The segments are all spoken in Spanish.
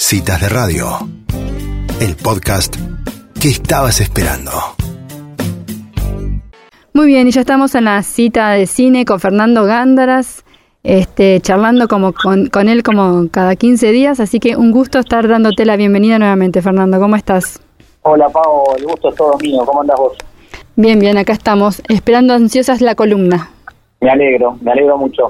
Citas de Radio, el podcast que estabas esperando. Muy bien, y ya estamos en la cita de cine con Fernando Gándaras, este, charlando como con, con él como cada 15 días, así que un gusto estar dándote la bienvenida nuevamente, Fernando. ¿Cómo estás? Hola, Pau, el gusto es todo mío. ¿Cómo andas vos? Bien, bien, acá estamos, esperando ansiosas la columna. Me alegro, me alegro mucho.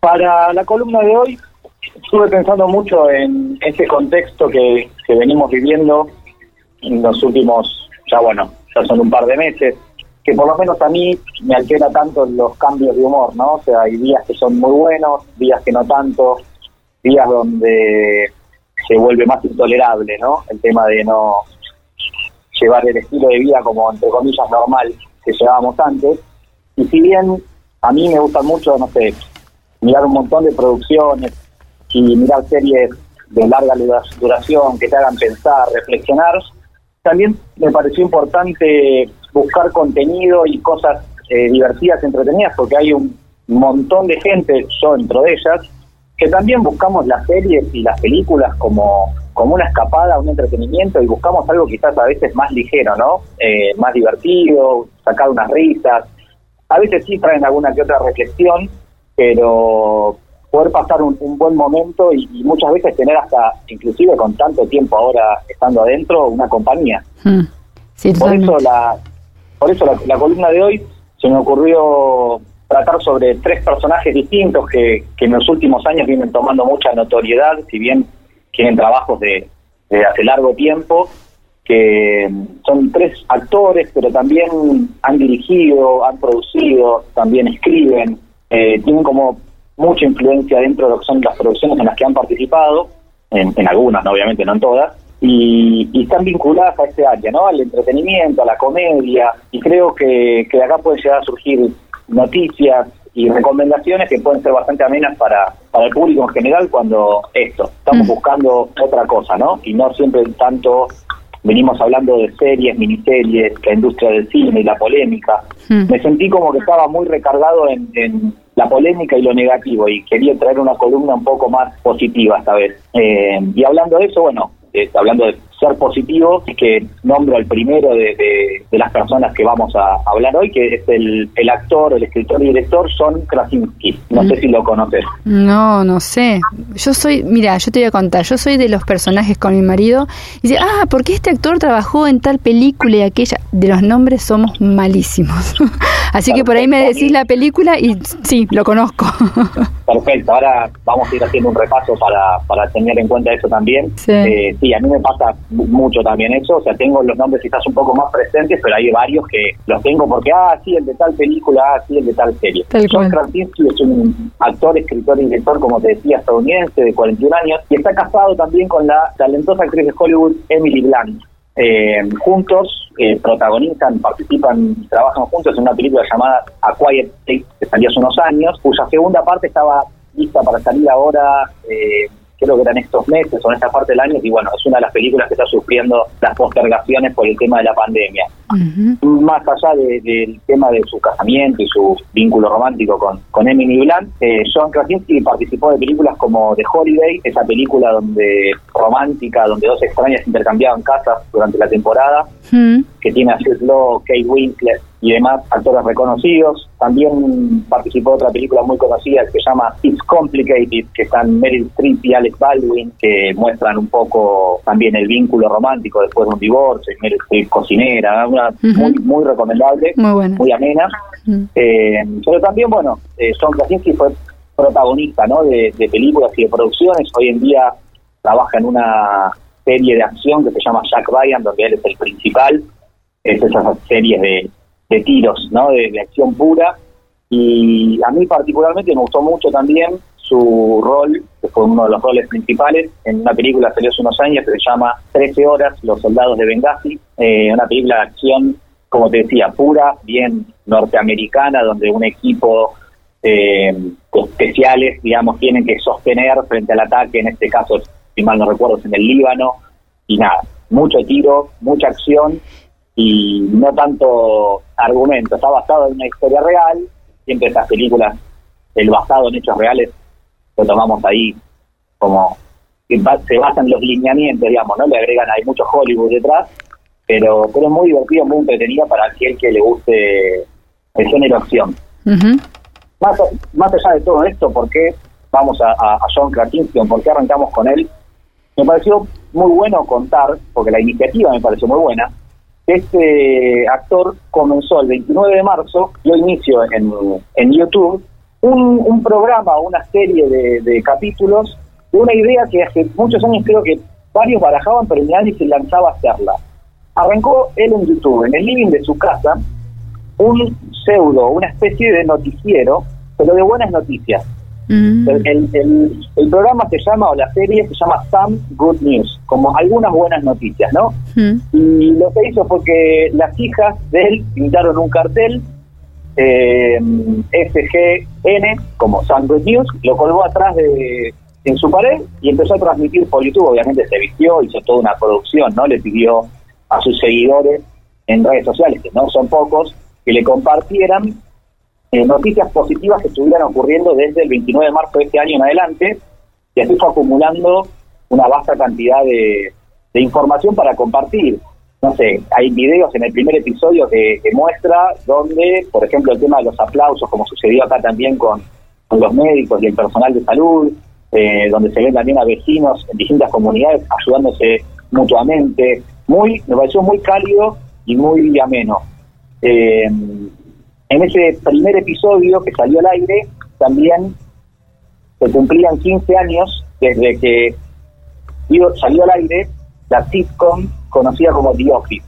Para la columna de hoy, estuve pensando mucho en ese contexto que, que venimos viviendo en los últimos, ya bueno, ya son un par de meses, que por lo menos a mí me altera tanto los cambios de humor, ¿no? O sea, hay días que son muy buenos, días que no tanto, días donde se vuelve más intolerable, ¿no? El tema de no llevar el estilo de vida como, entre comillas, normal que llevábamos antes. Y si bien a mí me gusta mucho, no sé, mirar un montón de producciones y mirar series de larga duración que te hagan pensar, reflexionar, también me pareció importante buscar contenido y cosas eh, divertidas, entretenidas, porque hay un montón de gente, yo dentro de ellas, que también buscamos las series y las películas como, como una escapada, un entretenimiento y buscamos algo quizás a veces más ligero, ¿no? Eh, más divertido, sacar unas risas. A veces sí traen alguna que otra reflexión, pero poder pasar un, buen momento y, muchas veces tener hasta, inclusive con tanto tiempo ahora estando adentro, una compañía. Hmm. por eso la por eso la, columna de hoy se me ocurrió tratar sobre tres personajes distintos que, que en los últimos años vienen tomando mucha notoriedad, si bien tienen trabajos de, de hace largo tiempo, que son tres actores, pero también han dirigido, han producido, también escriben, eh, tienen como mucha influencia dentro de lo que son las producciones en las que han participado, en, algunas, obviamente no en todas, y, están vinculadas a este área, ¿no? Al entretenimiento, a la comedia, y creo que, que de acá pueden llegar a surgir noticias y recomendaciones que pueden ser bastante amenas para, para el público en general cuando esto, estamos mm. buscando otra cosa, ¿no? Y no siempre tanto venimos hablando de series, miniseries, la industria del cine y la polémica. Mm. Me sentí como que estaba muy recargado en, en la polémica y lo negativo y quería traer una columna un poco más positiva esta vez. Eh, y hablando de eso, bueno, eh, hablando de ser positivo, es que nombro al primero de, de, las personas que vamos a hablar hoy, que es el, el actor, el escritor y director Son Krasinski. No sé mm. si lo conoces. No, no sé. Yo soy, mira, yo te voy a contar, yo soy de los personajes con mi marido. Y dice, ah, porque este actor trabajó en tal película y aquella. De los nombres somos malísimos. Así que por ahí me decís la película y sí, lo conozco. Perfecto, ahora vamos a ir haciendo un repaso para, para tener en cuenta eso también. Sí. Eh, sí, a mí me pasa mucho también eso, o sea, tengo los nombres quizás un poco más presentes, pero hay varios que los tengo porque, ah, sí, el de tal película, ah, sí, el de tal serie. John Krasinski es un actor, escritor y director, como te decía, estadounidense de 41 años, y está casado también con la talentosa actriz de Hollywood, Emily Blunt. Eh, juntos eh, protagonizan, participan y trabajan juntos en una película llamada A Quiet Place, que salió hace unos años, cuya segunda parte estaba lista para salir ahora eh, creo que eran estos meses o en esta parte del año, y bueno, es una de las películas que está sufriendo las postergaciones por el tema de la pandemia. Más allá del tema de su casamiento y su vínculo romántico con, con Emily Blunt, eh, John Krasinski participó de películas como The Holiday, esa película donde romántica, donde dos extrañas intercambiaban casas durante la temporada, que tiene a Jude Law, Kate Winslet, y demás actores reconocidos. También participó de otra película muy conocida que se llama It's Complicated, que están Meryl Streep y Alex Baldwin, que muestran un poco también el vínculo romántico después de un divorcio, y Meryl Streep cocinera, una muy, muy recomendable, muy, amena. Eh, pero también, bueno, eh, John Krasinski fue protagonista ¿no? de, de películas y de producciones. Hoy en día trabaja en una serie de acción que se llama Jack Ryan, donde él es el principal. Es esas series de de tiros, ¿no? De, acción pura. Y a mí particularmente me gustó mucho también su rol, que fue uno de los roles principales, en una película salió hace unos años que se llama 13 horas, Los soldados de Benghazi, eh, una película de acción, como te decía, pura, bien norteamericana, donde un equipo eh, especiales, digamos, tienen que sostener frente al ataque, en este caso, si mal no recuerdo, es en el Líbano, y nada, mucho tiro, mucha acción, y no tanto argumento, está basado en una historia real, siempre estas películas, el basado en hechos reales, lo tomamos ahí como que se basan los lineamientos, digamos, ¿no? Le agregan, hay mucho Hollywood detrás, pero, pero es muy divertido, muy entretenido para aquel que le guste el género acción. más, más allá de todo esto, ¿por qué vamos a, a, John Krasinski? ¿Por qué arrancamos con él? Me pareció muy bueno contar, porque la iniciativa me pareció muy buena, este actor comenzó el 29 de marzo, dio inicio en, en YouTube, un, programa, una serie de, de capítulos de una idea que hace muchos años creo que varios barajaban, pero nadie se lanzaba a hacerla. Arrancó él en YouTube, en el living de su casa, un pseudo, una especie de noticiero, pero de buenas noticias. Mm. El, programa se llama, o la serie se llama Some Good News, como algunas buenas noticias, ¿no? Mm. Y lo que hizo fue que las hijas de él pintaron un cartel, eh, SGN, como Some Good News, lo colgó atrás de en su pared y empezó a transmitir por YouTube. Obviamente se vistió, hizo toda una producción, ¿no? Le pidió a sus seguidores en redes sociales, que no son pocos, que le compartieran eh, noticias positivas que estuvieran ocurriendo desde el 29 de marzo de este año en adelante, y así fue acumulando una vasta cantidad de, información para compartir. No sé, hay videos en el primer episodio que, muestra donde, por ejemplo, el tema de los aplausos, como sucedió acá también con, los médicos y el personal de salud, eh, donde se ven también a vecinos en distintas comunidades ayudándose mutuamente. Muy, me pareció muy cálido y muy ameno. Eh, en ese primer episodio que salió al aire, también se cumplían 15 años desde que salió al aire la sitcom conocida como The Office.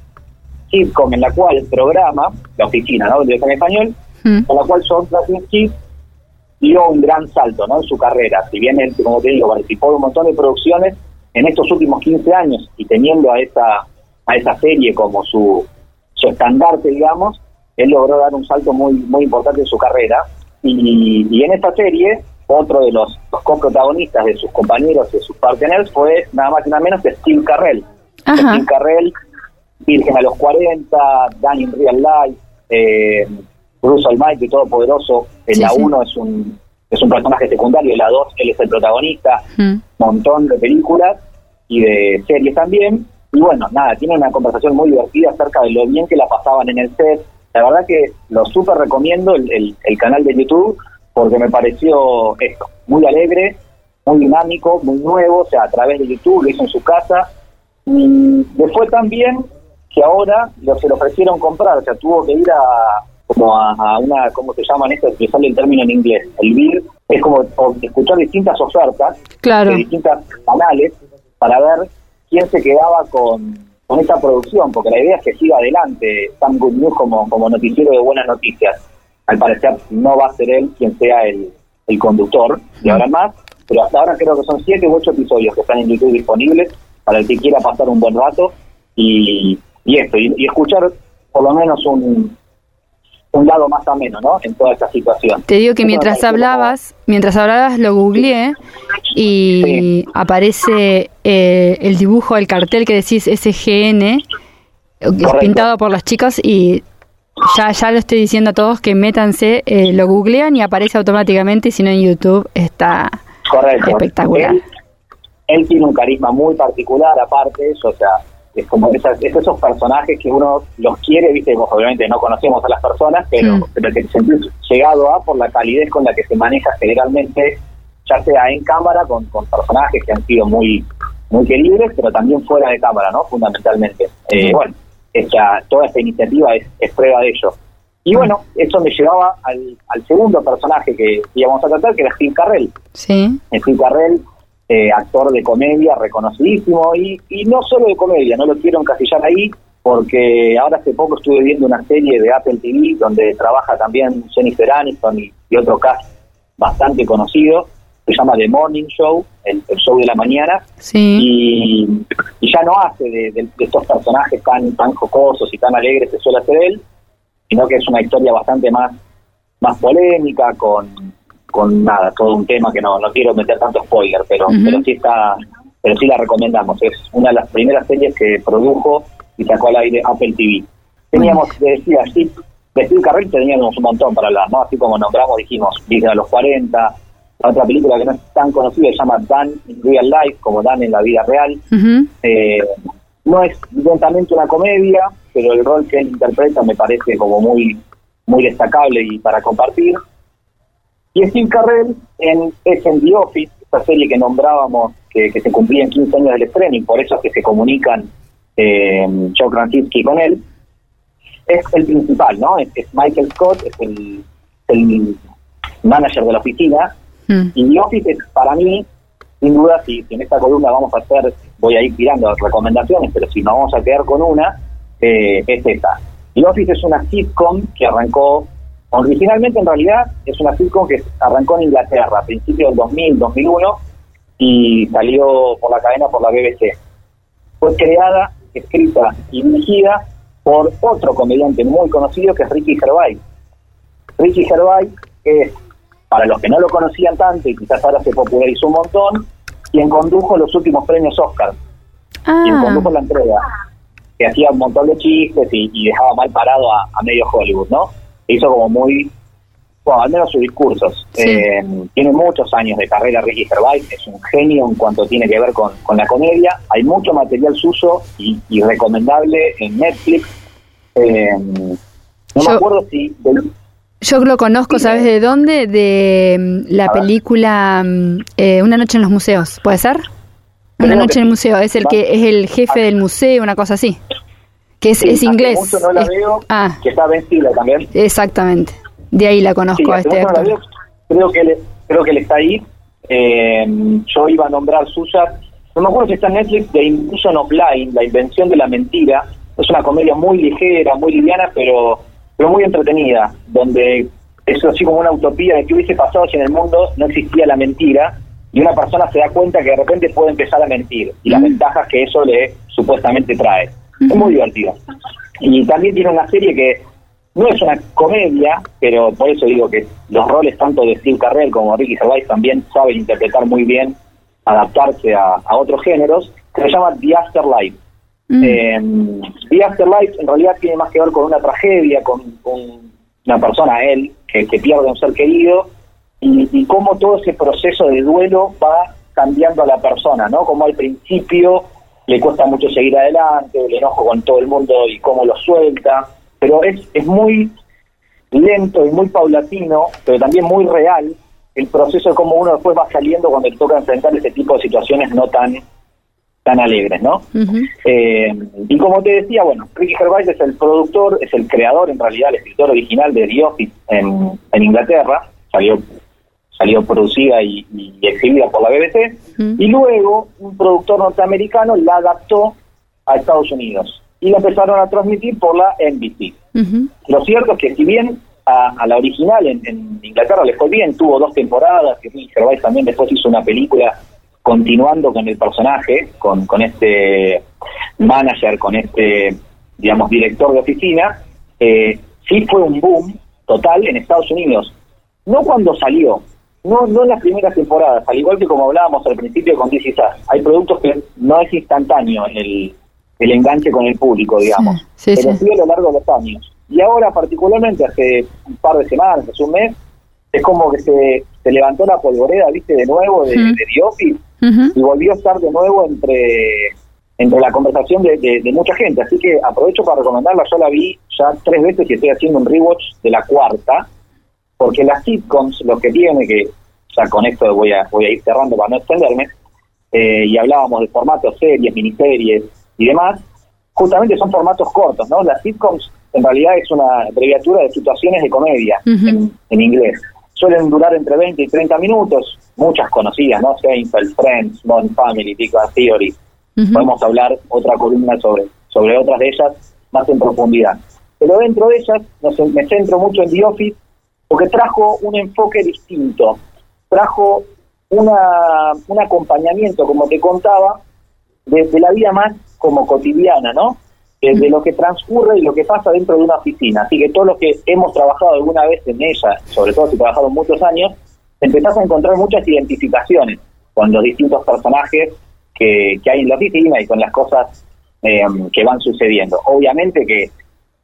Sitcom en la cual el programa, la oficina, ¿no? De en español, mm. con la cual John Krasinski dio un gran salto ¿no? en su carrera. Si bien él, como te digo, participó de un montón de producciones en estos últimos 15 años y teniendo a esa, a esa serie como su, su estandarte, digamos, él logró dar un salto muy, muy importante en su carrera. Y, y en esta serie, otro de los, los coprotagonistas de sus compañeros, y de sus partners, fue nada más y nada menos que Steve Carrell. Steve Carrell, Virgen a los 40, Dan in Real Life, eh, Bruce Almighty, Todopoderoso, en la 1 es un es un personaje secundario, en la 2 él es el protagonista, un montón de películas y de series también. Y bueno, nada, tiene una conversación muy divertida acerca de lo bien que la pasaban en el set. La verdad que lo súper recomiendo el, el, canal de YouTube porque me pareció esto, muy alegre, muy dinámico, muy nuevo, o sea, a través de YouTube, lo hizo en su casa. Y le fue tan bien que ahora lo, se lo ofrecieron comprar, o sea, tuvo que ir a, como a, una, ¿cómo se llaman esto? Que sale el término en inglés. El BID es como escuchar distintas ofertas claro. de distintos canales para ver quién se quedaba con, con esta producción, porque la idea es que siga adelante Sam Good News como, como noticiero de buenas noticias. Al parecer no va a ser él quien sea el, el conductor de ahora más, pero hasta ahora creo que son siete u ocho episodios que están en YouTube disponibles para el que quiera pasar un buen rato y, y esto, y escuchar por lo menos un, un lado más ameno, ¿no? En toda esta situación. Te digo que mientras hablabas, mientras hablabas lo googleé y aparece eh, el dibujo, el cartel que decís SGN, pintado por los chicos y ya, ya lo estoy diciendo a todos que métanse, eh, lo googlean y aparece automáticamente y si no en YouTube está espectacular. Él, él, tiene un carisma muy particular aparte, eso, o sea, es como esas, esos personajes que uno los quiere, viste, obviamente no conocemos a las personas, pero, mm. pero que llegado a por la calidez con la que se maneja generalmente, ya sea en cámara con, con personajes que han sido muy muy queribles, pero también fuera de cámara, ¿no? Fundamentalmente. Eh, bueno, esta, toda esta iniciativa es, es prueba de ello. Y bueno, eso me llevaba al, al segundo personaje que íbamos a tratar, que era Steve Carrell. Sí. Steve Carrell eh, actor de comedia reconocidísimo y, y no solo de comedia, no lo quiero encasillar ahí porque ahora hace poco estuve viendo una serie de Apple TV donde trabaja también Jennifer Aniston y, otro cast bastante conocido, se llama The Morning Show, el, show de la mañana, y, ya no hace de, estos personajes tan, tan jocosos y tan alegres que suele hacer él, sino que es una historia bastante más, más polémica, con, con nada, todo un tema que no, no quiero meter tanto spoiler, pero, pero sí está, pero sí la recomendamos. Es una de las primeras series que produjo y sacó al aire Apple TV. Teníamos, decía, sí, de Steve Carrell teníamos un montón para hablar, ¿no? Así como nombramos, dijimos, Virgen a los 40, otra película que no es tan conocida se llama Dan in Real Life, como Dan en la vida real. Eh, no es evidentemente una comedia, pero el rol que él interpreta me parece como muy, muy destacable y para compartir. Y Steve Carrell en, es en The Office, esta serie que nombrábamos que, se cumplía en 15 años del estreno y por eso es que se comunican eh, Joe Krasinski con él. Es el principal, ¿no? Es, Michael Scott, es el, el manager de la oficina. Mm. Y The Office es para mí, sin duda, si, en esta columna vamos a hacer, voy a ir tirando recomendaciones, pero si nos vamos a quedar con una, eh, es esta. The Office es una sitcom que arrancó Originalmente, en realidad, es una sitcom que arrancó en Inglaterra a principios del 2000, 2001 y salió por la cadena por la BBC. Fue creada, escrita y dirigida por otro comediante muy conocido que es Ricky Gervais. Ricky Gervais es, para los que no lo conocían tanto y quizás ahora se popularizó un montón, quien condujo los últimos premios Oscar. Quien ah. condujo la entrega. Que hacía un montón de chistes y, dejaba mal parado a medio Hollywood, ¿no? Hizo como muy, bueno, al menos sus discursos. Eh, tiene muchos años de carrera Ricky Gervais, es un genio en cuanto tiene que ver con, la comedia. Hay mucho material suyo y, recomendable en Netflix. Eh, no me acuerdo si... yo lo conozco, ¿sabes de dónde? De mm, la película mm, eh, Una noche en los museos, ¿puede ser? Una noche en el museo, es el que es el jefe del museo, una cosa así que es, es inglés. Mucho no la veo, ah. que está vencida también. Exactamente, de ahí la conozco a este actor. creo que él, creo que él está ahí. Eh, yo iba a nombrar suya, no me acuerdo si está en Netflix, The Invention of Lying, la invención de la mentira. Es una comedia muy ligera, muy liviana, pero, pero muy entretenida, donde es así como una utopía de qué hubiese pasado si en el mundo no existía la mentira y una persona se da cuenta que de repente puede empezar a mentir y las mm. ventajas que eso le supuestamente trae. Es muy divertido. Y también tiene una serie que no es una comedia, pero por eso digo que los roles tanto de Steve Carrell como Ricky Gervais también saben interpretar muy bien, adaptarse a, otros géneros, que se llama The Afterlife. Mm. Eh, The Afterlife en realidad tiene más que ver con una tragedia, con, una persona, él, que, pierde un ser querido, y, y cómo todo ese proceso de duelo va cambiando a la persona, ¿no? Como al principio le cuesta mucho seguir adelante, el enojo con todo el mundo y cómo lo suelta, pero es, es muy lento y muy paulatino, pero también muy real el proceso de cómo uno después va saliendo cuando le toca enfrentar ese tipo de situaciones no tan tan alegres, ¿no? Eh, y como te decía, bueno, Ricky Gervais es el productor, es el creador, en realidad, el escritor original de The Office en, en Inglaterra, salió salió producida y, exhibida por la BBC, y luego un productor norteamericano la adaptó a Estados Unidos y la empezaron a transmitir por la NBC. Lo cierto es que si bien a, la original en, Inglaterra le fue bien, tuvo dos temporadas, que Gervais también después hizo una película continuando con el personaje, con, con este manager, con este, digamos, director de oficina, eh, sí fue un boom total en Estados Unidos. No cuando salió, no, no en las primeras temporadas, al igual que como hablábamos al principio con DC hay productos que no es instantáneo el, el enganche con el público, digamos, pero sí. a lo largo de los años. Y ahora, particularmente hace un par de semanas, hace un mes, es como que se, se levantó la polvoreda, viste, de nuevo de, de y volvió a estar de nuevo entre entre la conversación de, de, mucha gente. Así que aprovecho para recomendarla. Yo la vi ya tres veces y estoy haciendo un rewatch de la cuarta porque las sitcoms lo que tiene, que ya con esto voy a, voy a ir cerrando para no extenderme, eh, y hablábamos de formatos series, miniseries y demás, justamente son formatos cortos, ¿no? Las sitcoms en realidad es una abreviatura de situaciones de comedia en, inglés. Suelen durar entre 20 y 30 minutos, muchas conocidas, ¿no? Seinfeld, Friends, Modern Family, Big Bang Theory. Podemos hablar otra columna sobre, sobre otras de ellas más en profundidad. Pero dentro de ellas me centro mucho en The Office porque trajo un enfoque distinto, trajo una, un acompañamiento, como te contaba, desde la vida más como cotidiana, ¿no? De, lo que transcurre y lo que pasa dentro de una oficina. Así que todos los que hemos trabajado alguna vez en ella, sobre todo si trabajado muchos años, empezás a encontrar muchas identificaciones con los distintos personajes que, hay en la oficina y con las cosas eh, que van sucediendo. Obviamente que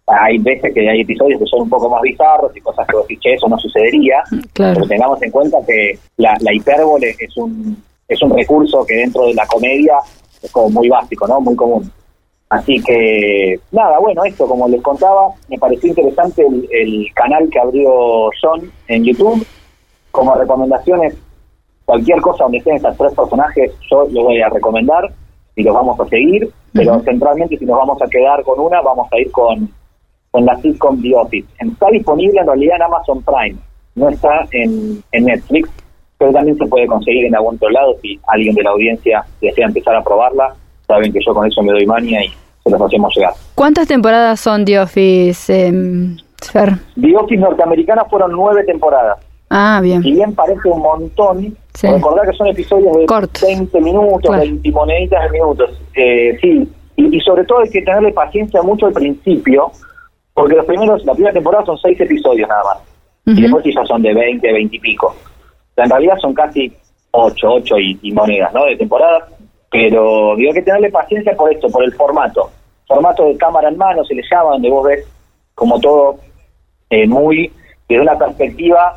hay veces que hay episodios que son un poco más bizarros y cosas que vos eso no sucedería, pero tengamos en cuenta que la, la hipérbole es un, es un recurso que dentro de la comedia es como muy básico, ¿no? Muy común. Así que, nada, bueno, esto, como les contaba, me pareció interesante el, canal que abrió John en YouTube. Como recomendaciones, cualquier cosa donde estén estos tres personajes, yo lo voy a recomendar y los vamos a seguir, pero centralmente si nos vamos a quedar con una, vamos a ir con, con la sitcom The Office. Está disponible en realidad en Amazon Prime, no está en, en Netflix, pero también se puede conseguir en algún otro lado si alguien de la audiencia desea empezar a probarla saben que yo con eso me doy mania y se los hacemos llegar. ¿Cuántas temporadas son The Office, eh, Fer? The Office norteamericana fueron nueve temporadas. Ah, bien. Si bien parece un montón, recordar que son episodios de 20 minutos, 20 moneditas de minutos. Eh, sí, y, sobre todo hay que tenerle paciencia mucho al principio, porque los primeros, la primera temporada son seis episodios nada más. Y después ya son de 20, 20 y pico. en realidad son casi 8, 8 y, y monedas, ¿no? De temporada pero digo que tenerle paciencia por esto, por el formato. Formato de cámara en mano se le llama, donde vos ves como todo eh, muy desde una perspectiva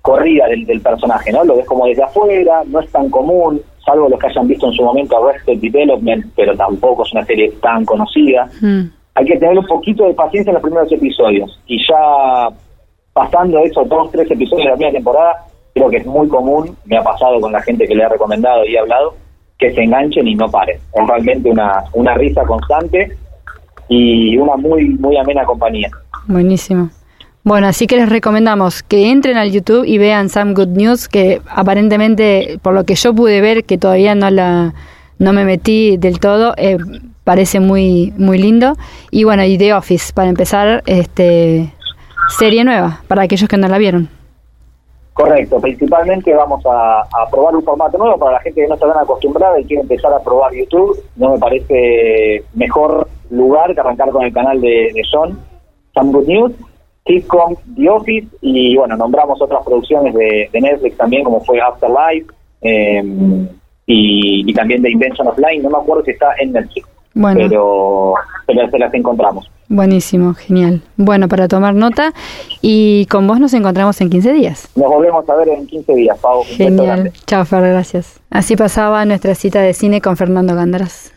corrida del, personaje, ¿no? Lo ves como desde afuera, no es tan común, salvo los que hayan visto en su momento Arrested Development, pero tampoco es una serie tan conocida. Mm. Hay que tener un poquito de paciencia en los primeros episodios. Y ya pasando esos dos, tres episodios de la primera temporada, creo que es muy común, me ha pasado con la gente que le ha recomendado y he hablado, que se enganchen y no paren. Es realmente una, una risa constante y una muy, muy amena compañía. Buenísimo. Bueno, así que les recomendamos que entren al YouTube y vean Some Good News, que aparentemente, por lo que yo pude ver, que todavía no la no me metí del todo, eh, parece muy muy lindo. Y bueno, y The Office, para empezar, este serie nueva, para aquellos que no la vieron. Correcto, principalmente vamos a, probar un formato nuevo para la gente que no está tan acostumbrada y quiere empezar a probar YouTube. No me parece mejor lugar que arrancar con el canal de, de John, Some Good News, sitcom The Office y bueno, nombramos otras producciones de, Netflix también como fue Afterlife eh, y, también de Invention of Line, no me acuerdo si está en Netflix, pero, pero se las encontramos. Buenísimo, genial. Bueno, para tomar nota y con vos nos encontramos en 15 días. Nos volvemos a ver en 15 días, Pau. Genial. Chao, Fer, gracias. Así pasaba nuestra cita de cine con Fernando Gandras.